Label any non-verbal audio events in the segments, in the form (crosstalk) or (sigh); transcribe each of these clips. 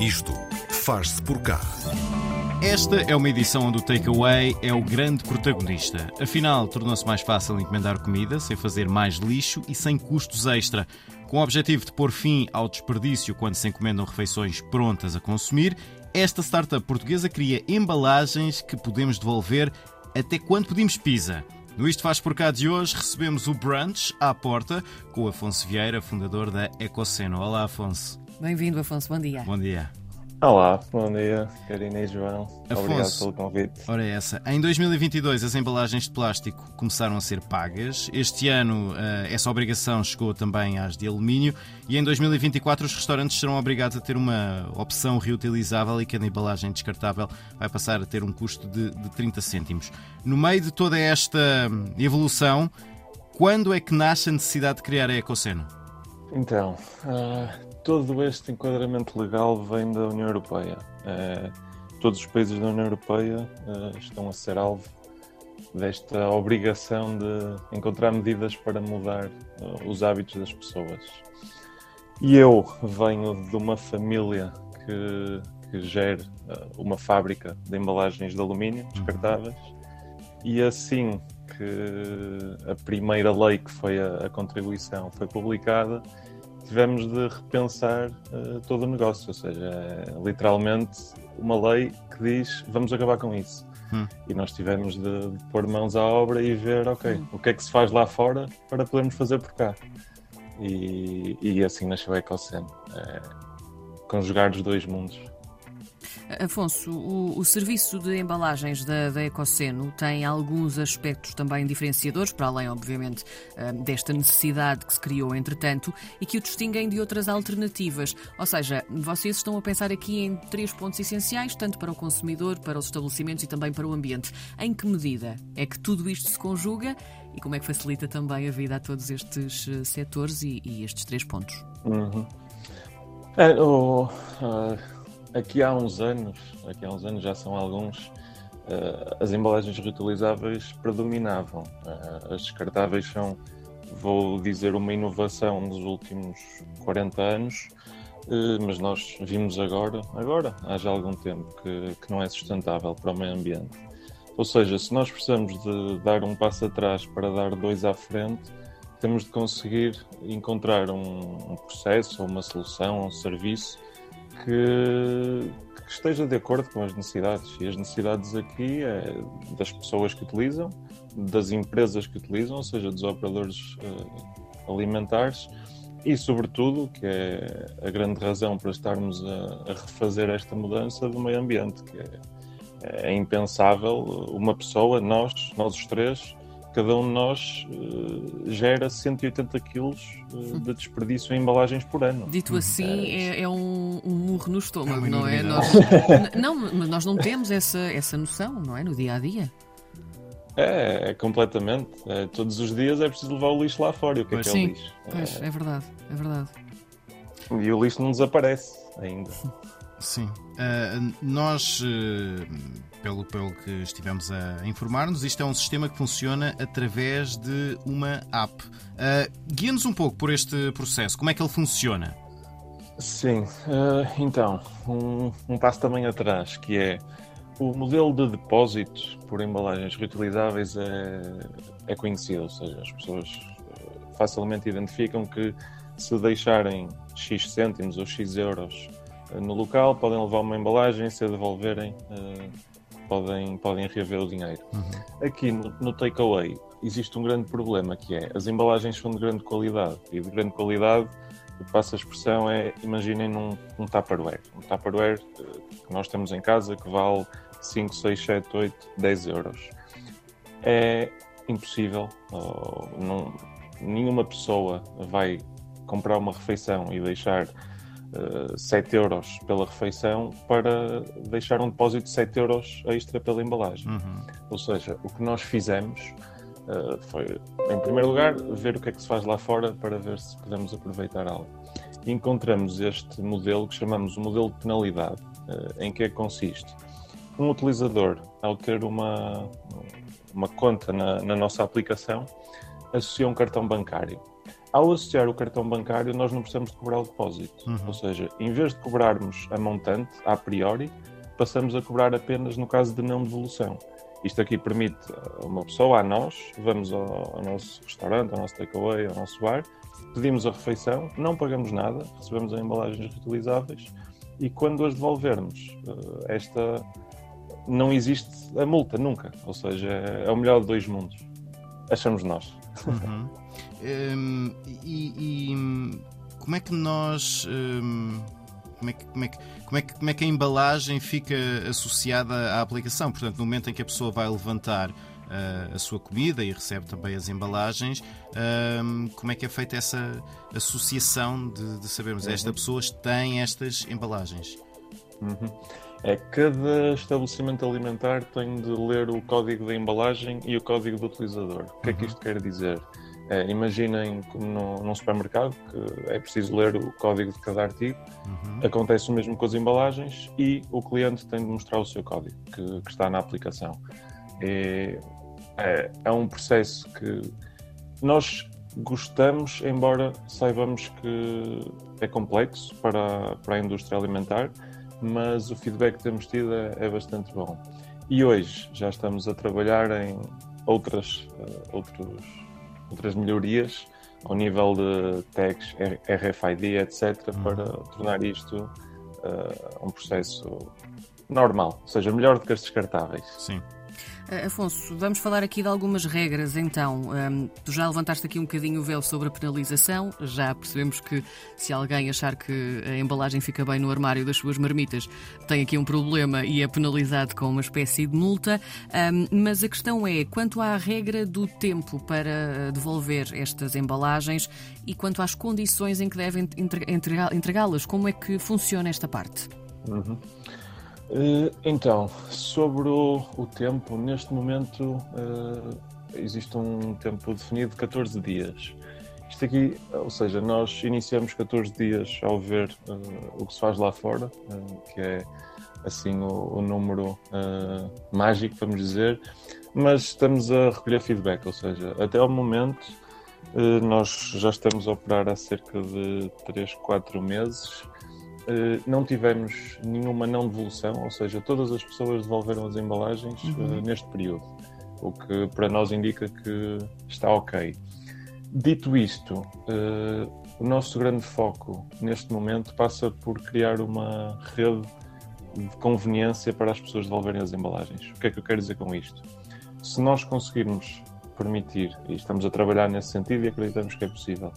Isto faz-se por cá. Esta é uma edição onde o takeaway é o grande protagonista. Afinal, tornou-se mais fácil encomendar comida sem fazer mais lixo e sem custos extra. Com o objetivo de pôr fim ao desperdício quando se encomendam refeições prontas a consumir, esta startup portuguesa cria embalagens que podemos devolver até quando pedimos pizza. No Isto Faz Por Cá de hoje recebemos o Brunch à porta com o Afonso Vieira, fundador da Ecoceno. Olá, Afonso. Bem-vindo, Afonso. Bom dia. Bom dia. Olá, bom dia, Karina e João. Afonso, Obrigado pelo convite. Ora, é essa. Em 2022, as embalagens de plástico começaram a ser pagas. Este ano, eh, essa obrigação chegou também às de alumínio. E em 2024, os restaurantes serão obrigados a ter uma opção reutilizável e cada embalagem descartável vai passar a ter um custo de, de 30 cêntimos. No meio de toda esta evolução, quando é que nasce a necessidade de criar a Ecoceno? Então, uh, todo este enquadramento legal vem da União Europeia. Uh, todos os países da União Europeia uh, estão a ser alvo desta obrigação de encontrar medidas para mudar os hábitos das pessoas. E eu venho de uma família que, que gera uma fábrica de embalagens de alumínio descartáveis, e assim que a primeira lei que foi a, a contribuição foi publicada, tivemos de repensar uh, todo o negócio, ou seja, é, literalmente uma lei que diz vamos acabar com isso. Hum. E nós tivemos de, de, pôr mãos à obra e ver, ok, hum. o que é que se faz lá fora para podermos fazer por cá. E, e assim nasceu a Ecocene. É, conjugar os dois mundos. Afonso, o, o, serviço de embalagens da, da Ecoceno tem alguns aspectos também diferenciadores, para além, obviamente, eh, desta necessidade que se criou entretanto e que o distinguem de outras alternativas. Ou seja, vocês estão a pensar aqui em três pontos essenciais, tanto para o consumidor, para os estabelecimentos e também para o ambiente. Em que medida é que tudo isto se conjuga e como é que facilita também a vida a todos estes eh, setores e, e estes três pontos? Uhum. É, oh, uh aqui há uns anos, aqui há uns anos já são alguns, uh, as embalagens reutilizáveis predominavam. Uh, as descartáveis são, vou dizer, uma inovação nos últimos 40 anos, uh, mas nós vimos agora, agora, há já algum tempo, que, que não é sustentável para o meio ambiente. Ou seja, se nós precisamos de dar um passo atrás para dar dois à frente, temos de conseguir encontrar um, um processo, uma solução, um serviço que, que, esteja de acordo com as necessidades. E as necessidades aqui é das pessoas que utilizam, das empresas que utilizam, ou seja, dos operadores uh, alimentares e, sobretudo, que é a grande razão para estarmos a, a refazer esta mudança do meio ambiente, que é, é impensável uma pessoa, nós, nós os três, cada um de nós uh, gera 180 quilos uh, de desperdício em embalagens por ano. Dito assim, é, é um, um, murro no estômago, é não é? Nós, não, mas nós não temos essa, essa noção, não é? No dia a dia. É, é completamente. É, todos os dias é preciso levar o lixo lá fora. E o que é, que é sim, o lixo? Pois, é... é verdade, é verdade. E o lixo não desaparece ainda. (laughs) Sim. Uh, nós, uh, pelo, pelo que estivemos a informar-nos, isto é um sistema que funciona através de uma app. Uh, Guia-nos um pouco por este processo. Como é que ele funciona? Sim. então, um, um passo também atrás, que é o modelo de depósito por embalagens reutilizáveis é, é conhecido, ou seja, as pessoas facilmente identificam que se deixarem X cêntimos ou X euros no local, podem levar uma embalagem, se a devolverem, uh, podem, podem reaver o dinheiro. Uhum. Aqui no, no takeaway existe um grande problema que é as embalagens são de grande qualidade e de grande qualidade, passa a expressão é, imaginem num um Tupperware. Um Tupperware uh, que nós temos em casa que vale 5, 6, 7, 8, 10 euros. É impossível, não, nenhuma pessoa vai comprar uma refeição e deixar uh, eh, 7 euros pela refeição para deixar um depósito de 7 euros extra pela embalagem. Uhum. Ou seja, o que nós fizemos uh, foi, em primeiro lugar, ver o que é que se faz lá fora para ver se podemos aproveitar algo. E encontramos este modelo que chamamos o modelo de penalidade. Uh, em que é que consiste? Um utilizador, ao ter uma, uma conta na, na nossa aplicação, associa um cartão bancário. Ao associar o cartão bancário, nós não precisamos de cobrar o depósito. Uhum. Ou seja, em vez de cobrarmos a montante, a priori, passamos a cobrar apenas no caso de não devolução. Isto aqui permite a uma pessoa, a nós, vamos ao, ao nosso restaurante, ao nosso takeaway, ao nosso bar, pedimos a refeição, não pagamos nada, recebemos as embalagens reutilizáveis e quando as devolvermos, eh, esta não existe a multa nunca. Ou seja, é o melhor de dois mundos. Achamos nós. Uhum. Um, e, e, como é que nós. Um, como é que, como, é que, como, é que, como é que a embalagem fica associada à aplicação? Portanto, no momento em que a pessoa vai levantar uh, a sua comida e recebe também as embalagens, uh, como é que é feita essa associação de, de sabermos uhum. esta pessoa tem estas embalagens? Uhum. É cada estabelecimento alimentar tem de ler o código da embalagem e o código do utilizador. O que é que uhum. isto quer dizer? É, imaginem como no, num supermercado que é preciso ler o código de cada artigo. Uhum. Acontece o mesmo com as embalagens e o cliente tem de mostrar o seu código que, que está na aplicação. É, é, é, um processo que nós gostamos, embora saibamos que é complexo para, para a indústria alimentar, mas o feedback que temos tido é, é bastante bom. E hoje já estamos a trabalhar em outras, uh, outros, outras melhorias ao nível de tags, RFID, etc., uhum. para tornar isto uh, um processo normal, ou seja, melhor do que as descartáveis. Sim. Uh, Afonso, vamos falar aqui de algumas regras então. Um, tu já levantaste aqui um bocadinho o véu sobre a penalização, já percebemos que se alguém achar que a embalagem fica bem no armário das suas marmitas, tem aqui um problema e é penalizado com uma espécie de multa. Um, mas a questão é, quanto à regra do tempo para devolver estas embalagens e quanto às condições em que devem entregá-las, como é que funciona esta parte? Uhum. Uh, então, sobre o, o, tempo, neste momento uh, existe um tempo definido de 14 dias. Isto aqui, ou seja, nós iniciamos 14 dias ao ver uh, o que se faz lá fora, que é assim o, o número mágico, vamos dizer, mas estamos a recolher feedback, ou seja, até ao momento nós já estamos a operar há cerca de 3, 4 meses eh, não tivemos nenhuma não devolução, ou seja, todas as pessoas devolveram as embalagens eh, uhum. neste período, o que para nós indica que está ok. Dito isto, eh, o nosso grande foco neste momento passa por criar uma rede de conveniência para as pessoas devolverem as embalagens. O que é que eu quero dizer com isto? Se nós conseguirmos permitir, e estamos a trabalhar nesse sentido e acreditamos que é possível,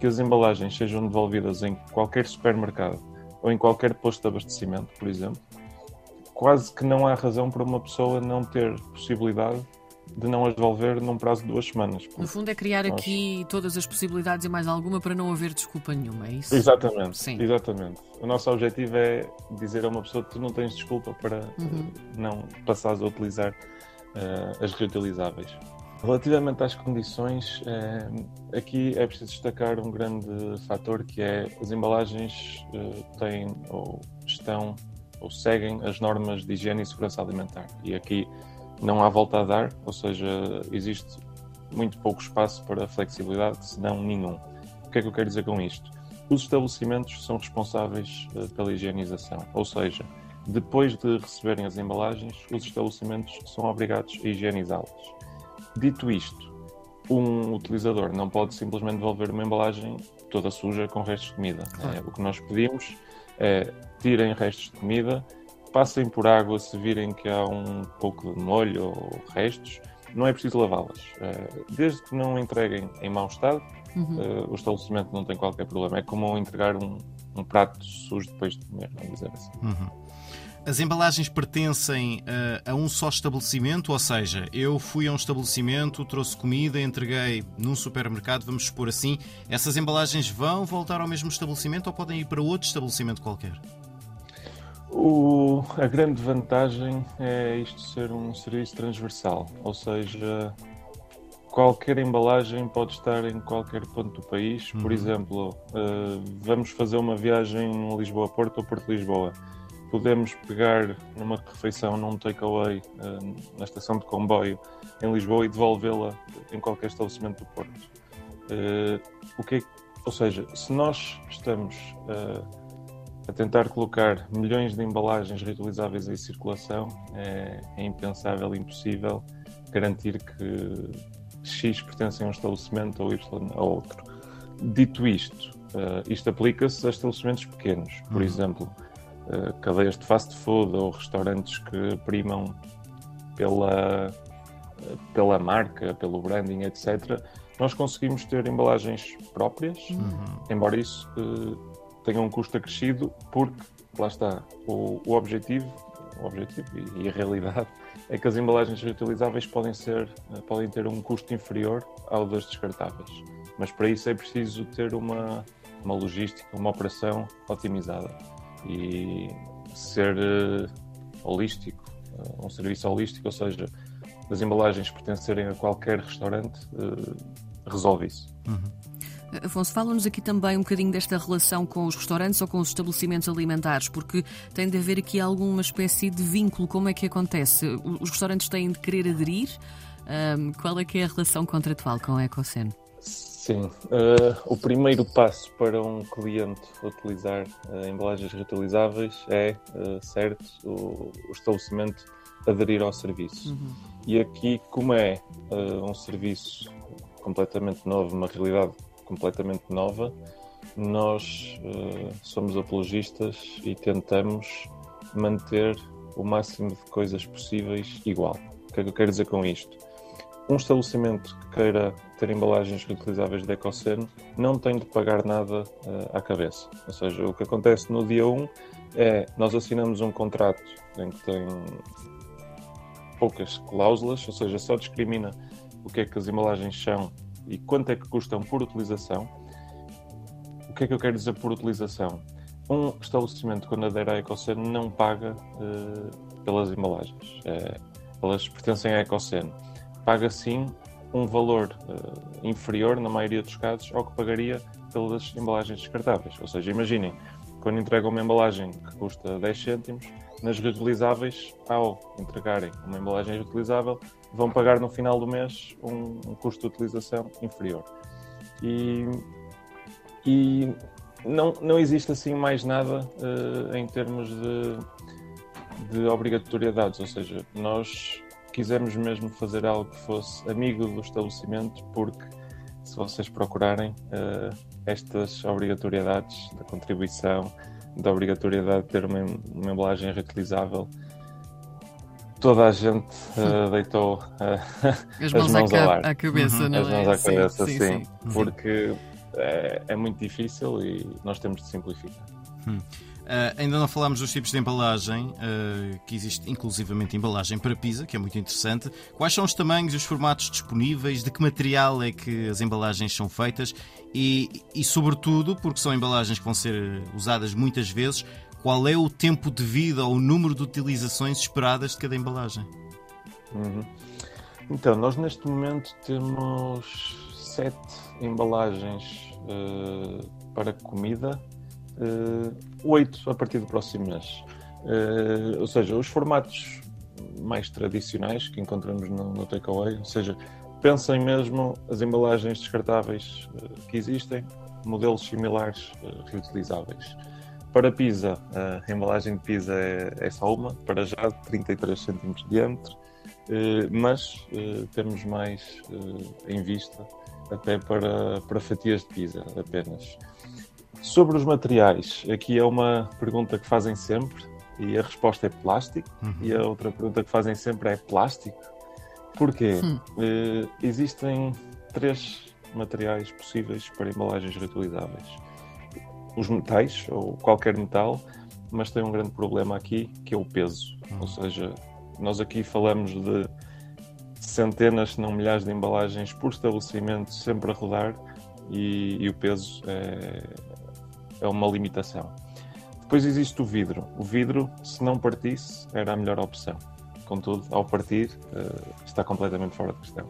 que as embalagens sejam devolvidas em qualquer supermercado ou em qualquer posto de abastecimento, por exemplo, quase que não há razão para uma pessoa não ter possibilidade de não as devolver num prazo de duas semanas. No fundo é criar nós... aqui todas as possibilidades e mais alguma para não haver desculpa nenhuma, é isso? Exatamente, Sim. exatamente. O nosso objetivo é dizer a uma pessoa que tu não tens desculpa para uhum. não passares a utilizar uh, as reutilizáveis. Relativamente às condições, é, aqui é preciso destacar um grande fator que é as embalagens eh, têm ou estão ou seguem as normas de higiene e segurança alimentar. E aqui não há volta a dar, ou seja, existe muito pouco espaço para flexibilidade, se não nenhum. O que é que eu quero dizer com isto? Os estabelecimentos são responsáveis uh, pela higienização, ou seja, depois de receberem as embalagens, os estabelecimentos são obrigados a higienizá-las. Dito isto, um utilizador não pode simplesmente devolver uma embalagem toda suja com restos de comida. Claro. É, o que nós pedimos é tirem restos de comida, passem por água se virem que há um pouco de molho ou restos, não é preciso lavá-las. É, desde que não entreguem em mau estado, uhum. é, o estabelecimento não tem qualquer problema. É como entregar um, um prato sujo depois de comer, vamos dizer assim. Uhum. As embalagens pertencem a, a, um só estabelecimento, ou seja, eu fui a um estabelecimento, trouxe comida, entreguei num supermercado, vamos supor assim. Essas embalagens vão voltar ao mesmo estabelecimento ou podem ir para outro estabelecimento qualquer? O, a grande vantagem é isto ser um serviço transversal, ou seja, qualquer embalagem pode estar em qualquer ponto do país. Por uhum. exemplo, uh, vamos fazer uma viagem Lisboa-Porto ou Porto-Lisboa podemos pegar numa refeição, num takeaway, uh, na estação de comboio em Lisboa e devolvê-la em qualquer estabelecimento do Porto. Uh, o que é, ou seja, se nós estamos uh, a tentar colocar milhões de embalagens reutilizáveis em circulação, é, é impensável, impossível garantir que X pertence a um estabelecimento ou Y a outro. Dito isto, isto aplica-se a estabelecimentos pequenos, por uhum. exemplo, cadeias de fast food ou restaurantes que primam pela, pela marca, pelo branding, etc. Nós conseguimos ter embalagens próprias, uhum. embora isso uh, tenha um custo acrescido, porque lá está o, o objetivo, o objetivo e, e a realidade (laughs) é que as embalagens reutilizáveis podem, ser, podem ter um custo inferior ao das descartáveis. Mas para isso é preciso ter uma, uma logística, uma operação otimizada e ser uh, holístico, uh, um serviço holístico, ou seja, as embalagens pertencerem a qualquer restaurante, uh, resolve isso. Uhum. Afonso, fala-nos aqui também um bocadinho desta relação com os restaurantes ou com os estabelecimentos alimentares, porque tem de haver aqui alguma espécie de vínculo. Como é que acontece? Os restaurantes têm de querer aderir? Um, qual é que é a relação contratual com a Ecocen? Sim, uh, o primeiro passo para um cliente utilizar uh, embalagens reutilizáveis é, uh, certo, o, o, estabelecimento aderir ao serviço. Uhum. E aqui, como é um serviço completamente novo, uma realidade completamente nova, nós somos apologistas e tentamos manter o máximo de coisas possíveis igual. O que é que eu quero dizer com isto? Um estabelecimento que queira ter embalagens reutilizáveis da Ecoceno não tem de pagar nada uh, à cabeça. Ou seja, o que acontece no dia 1 é nós assinamos um contrato em que tem poucas cláusulas, ou seja, só discrimina o que é que as embalagens são e quanto é que custam por utilização. O que é que eu quero dizer por utilização? Um estabelecimento, quando adere à Ecoceno, não paga uh, pelas embalagens. Uh, elas pertencem à Ecoceno. Paga sim um valor uh, inferior, na maioria dos casos, ao que pagaria pelas embalagens descartáveis. Ou seja, imaginem, quando entregam uma embalagem que custa 10 cêntimos, nas reutilizáveis, ao entregarem uma embalagem reutilizável, vão pagar no final do mês um, um custo de utilização inferior. E, e não, não existe assim mais nada uh, em termos de, de obrigatoriedades, ou seja, nós quisemos mesmo fazer algo que fosse amigo do estabelecimento, porque se vocês procurarem uh, estas obrigatoriedades da contribuição, da obrigatoriedade de ter uma, uma embalagem reutilizável, toda a gente uh, (laughs) deitou uh, as mãos, à, ar. à cabeça, uhum. não as é? mãos à cabeça, sim, sim, sim. Porque é, é, muito difícil e nós temos de simplificar. Hum. Uh, ainda não falámos dos tipos de embalagem, uh, que existe inclusivamente embalagem para pizza, que é muito interessante. Quais são os tamanhos e os formatos disponíveis? De que material é que as embalagens são feitas? E, e, sobretudo, porque são embalagens que vão ser usadas muitas vezes, qual é o tempo de vida ou o número de utilizações esperadas de cada embalagem? Uhum. Então, nós neste momento temos sete embalagens uh, para comida oito a partir do próximo mês. Uh, ou seja, os formatos mais tradicionais que encontramos no, no takeaway, ou seja, pensem mesmo as embalagens descartáveis uh, que existem, modelos similares reutilizáveis. Para pizza, a embalagem de pizza é, é só uma, para já, de 33 cm de diâmetro, mas temos mais em vista até para, para fatias de pizza apenas. Sobre os materiais, aqui é uma pergunta que fazem sempre e a resposta é plástico. Uhum. E a outra pergunta que fazem sempre é plástico. Porquê? Hum. Uh, existem três materiais possíveis para embalagens reutilizáveis: os metais, ou qualquer metal, mas tem um grande problema aqui que é o peso. Uhum. Ou seja, nós aqui falamos de centenas, se não milhares de embalagens por estabelecimento sempre a rodar e, e o peso é, é uma limitação. Depois existe o vidro. O vidro, se não partisse, era a melhor opção. Contudo, ao partir, uh, está completamente fora de questão.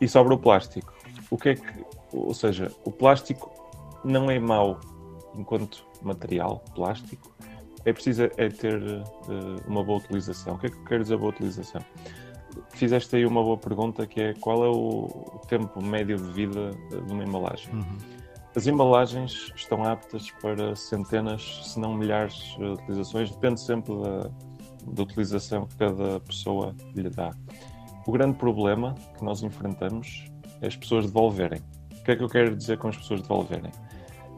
E sobre o plástico. O que é que. Ou seja, o plástico não é mau enquanto material plástico. É preciso é ter uh, uma boa utilização. O que é que quer dizer boa utilização? fizeste aí uma boa pergunta que é qual é o tempo médio de vida de uma embalagem. Uhum. As embalagens estão aptas para centenas, se não milhares de utilizações, depende sempre da, da utilização que cada pessoa lhe dá. O grande problema que nós enfrentamos é as pessoas devolverem. O que é que eu quero dizer com as pessoas devolverem?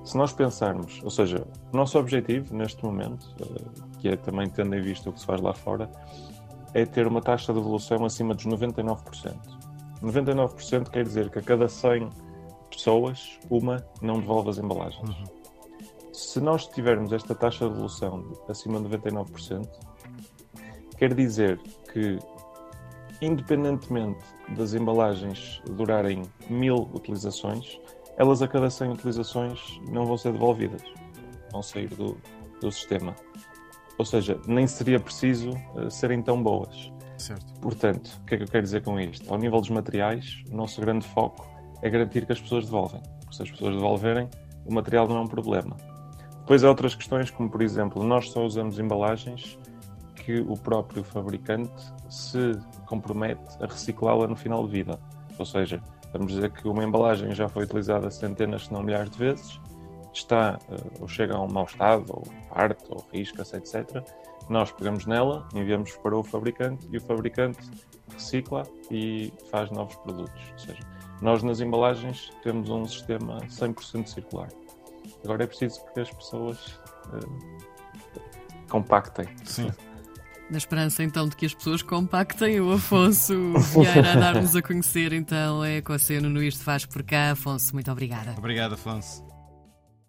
Se nós pensarmos, ou seja, o nosso objetivo neste momento, eh, que é também tendo em vista o que se faz lá fora, é ter uma taxa de devolução acima dos 99%. 99% quer dizer que a cada 100 pessoas, uma não devolve as embalagens. Uhum. Se nós tivermos esta taxa de devolução acima de 99%, quer dizer que, independentemente das embalagens durarem mil utilizações, elas a cada 100 utilizações não vão ser devolvidas, vão sair do, do sistema. Ou seja, nem seria preciso uh, serem tão boas. Certo. Portanto, o que é que eu quero dizer com isto? Ao nível dos materiais, o nosso grande foco é garantir que as pessoas devolvem. Se as pessoas devolverem, o material não é um problema. Depois há outras questões, como por exemplo, nós só usamos embalagens que o próprio fabricante se compromete a reciclá-la no final de vida. Ou seja, vamos dizer que uma embalagem já foi utilizada centenas, se não milhares de vezes está eh, ou chega a um mau estado, ou parte, ou risca-se, etc., nós pegamos nela, enviamos para o fabricante e o fabricante recicla e faz novos produtos. Ou seja, nós nas embalagens temos um sistema 100% circular. Agora é preciso que as pessoas uh, compactem. Sim. Na esperança então de que as pessoas compactem, o Afonso (laughs) Vieira a dar-nos a conhecer então é Ecoceno no Isto Faz Por Cá. Afonso, muito obrigada. Obrigado, Afonso.